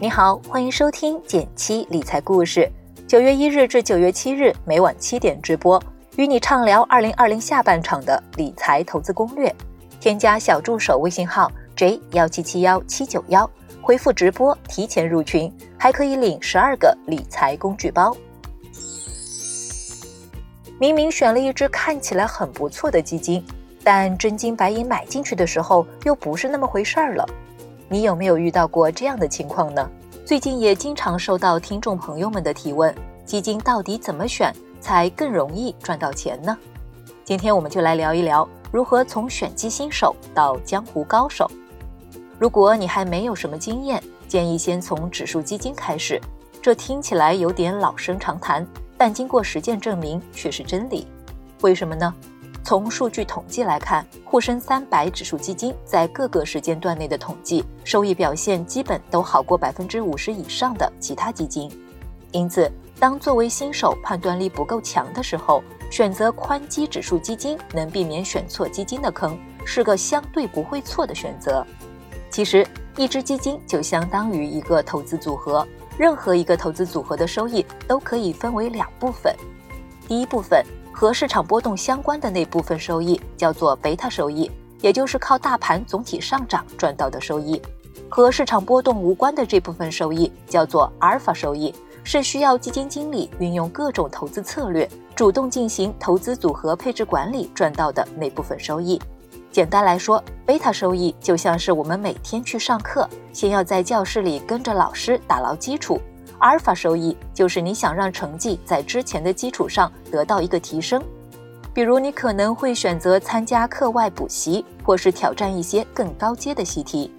你好，欢迎收听减七理财故事。九月一日至九月七日每晚七点直播，与你畅聊二零二零下半场的理财投资攻略。添加小助手微信号 j 幺七七幺七九幺，回复直播提前入群，还可以领十二个理财工具包。明明选了一只看起来很不错的基金，但真金白银买进去的时候又不是那么回事儿了。你有没有遇到过这样的情况呢？最近也经常收到听众朋友们的提问：基金到底怎么选才更容易赚到钱呢？今天我们就来聊一聊如何从选基新手到江湖高手。如果你还没有什么经验，建议先从指数基金开始。这听起来有点老生常谈，但经过实践证明却是真理。为什么呢？从数据统计来看，沪深三百指数基金在各个时间段内的统计收益表现基本都好过百分之五十以上的其他基金。因此，当作为新手判断力不够强的时候，选择宽基指数基金能避免选错基金的坑，是个相对不会错的选择。其实，一只基金就相当于一个投资组合，任何一个投资组合的收益都可以分为两部分，第一部分。和市场波动相关的那部分收益叫做贝塔收益，也就是靠大盘总体上涨赚到的收益；和市场波动无关的这部分收益叫做阿尔法收益，是需要基金经理运用各种投资策略，主动进行投资组合配置管理赚到的那部分收益。简单来说，贝塔收益就像是我们每天去上课，先要在教室里跟着老师打牢基础。阿尔法收益就是你想让成绩在之前的基础上得到一个提升，比如你可能会选择参加课外补习，或是挑战一些更高阶的习题。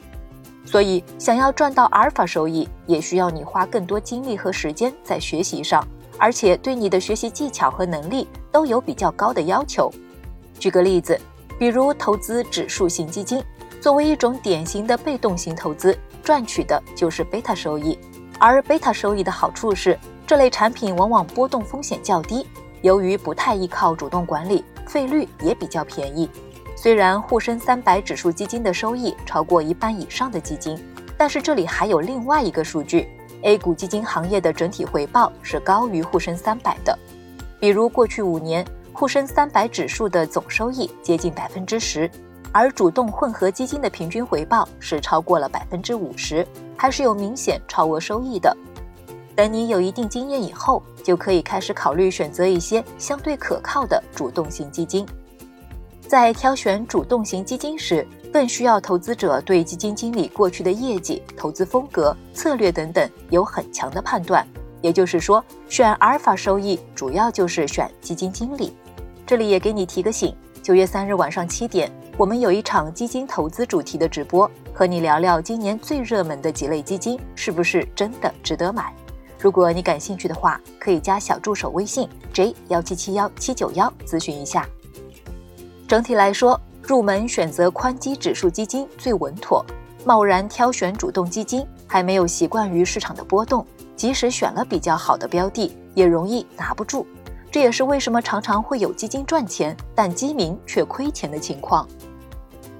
所以，想要赚到阿尔法收益，也需要你花更多精力和时间在学习上，而且对你的学习技巧和能力都有比较高的要求。举个例子，比如投资指数型基金，作为一种典型的被动型投资，赚取的就是贝塔收益。而贝塔收益的好处是，这类产品往往波动风险较低，由于不太依靠主动管理，费率也比较便宜。虽然沪深三百指数基金的收益超过一半以上的基金，但是这里还有另外一个数据：A 股基金行业的整体回报是高于沪深三百的。比如过去五年，沪深三百指数的总收益接近百分之十。而主动混合基金的平均回报是超过了百分之五十，还是有明显超额收益的。等你有一定经验以后，就可以开始考虑选择一些相对可靠的主动型基金。在挑选主动型基金时，更需要投资者对基金经理过去的业绩、投资风格、策略等等有很强的判断。也就是说，选阿尔法收益主要就是选基金经理。这里也给你提个醒：九月三日晚上七点。我们有一场基金投资主题的直播，和你聊聊今年最热门的几类基金是不是真的值得买。如果你感兴趣的话，可以加小助手微信 j 幺七七幺七九幺咨询一下。整体来说，入门选择宽基指数基金最稳妥。贸然挑选主动基金，还没有习惯于市场的波动，即使选了比较好的标的，也容易拿不住。这也是为什么常常会有基金赚钱，但基民却亏钱的情况。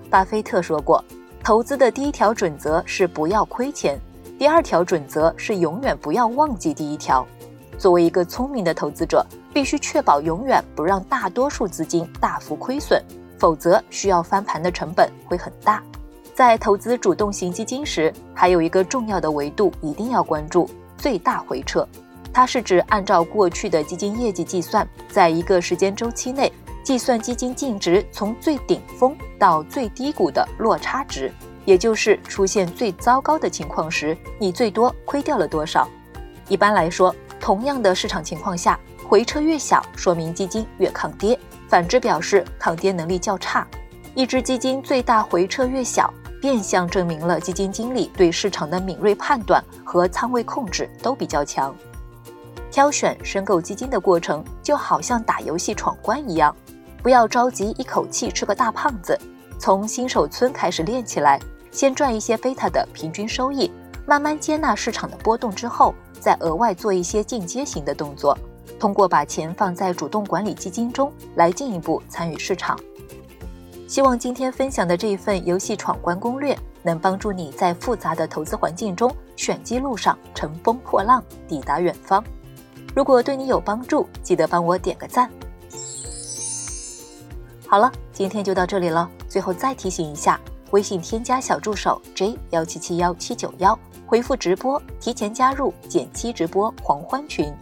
巴菲特说过，投资的第一条准则是不要亏钱，第二条准则是永远不要忘记第一条。作为一个聪明的投资者，必须确保永远不让大多数资金大幅亏损，否则需要翻盘的成本会很大。在投资主动型基金时，还有一个重要的维度一定要关注：最大回撤。它是指按照过去的基金业绩计算，在一个时间周期内。计算基金净值从最顶峰到最低谷的落差值，也就是出现最糟糕的情况时，你最多亏掉了多少。一般来说，同样的市场情况下，回撤越小，说明基金越抗跌；反之表示抗跌能力较差。一只基金最大回撤越小，变相证明了基金经理对市场的敏锐判断和仓位控制都比较强。挑选申购基金的过程，就好像打游戏闯关一样。不要着急一口气吃个大胖子，从新手村开始练起来，先赚一些贝塔的平均收益，慢慢接纳市场的波动之后，再额外做一些进阶型的动作，通过把钱放在主动管理基金中来进一步参与市场。希望今天分享的这一份游戏闯关攻略能帮助你在复杂的投资环境中选基路上乘风破浪，抵达远方。如果对你有帮助，记得帮我点个赞。好了，今天就到这里了。最后再提醒一下，微信添加小助手 j 幺七七幺七九幺，回复直播，提前加入减七直播狂欢群。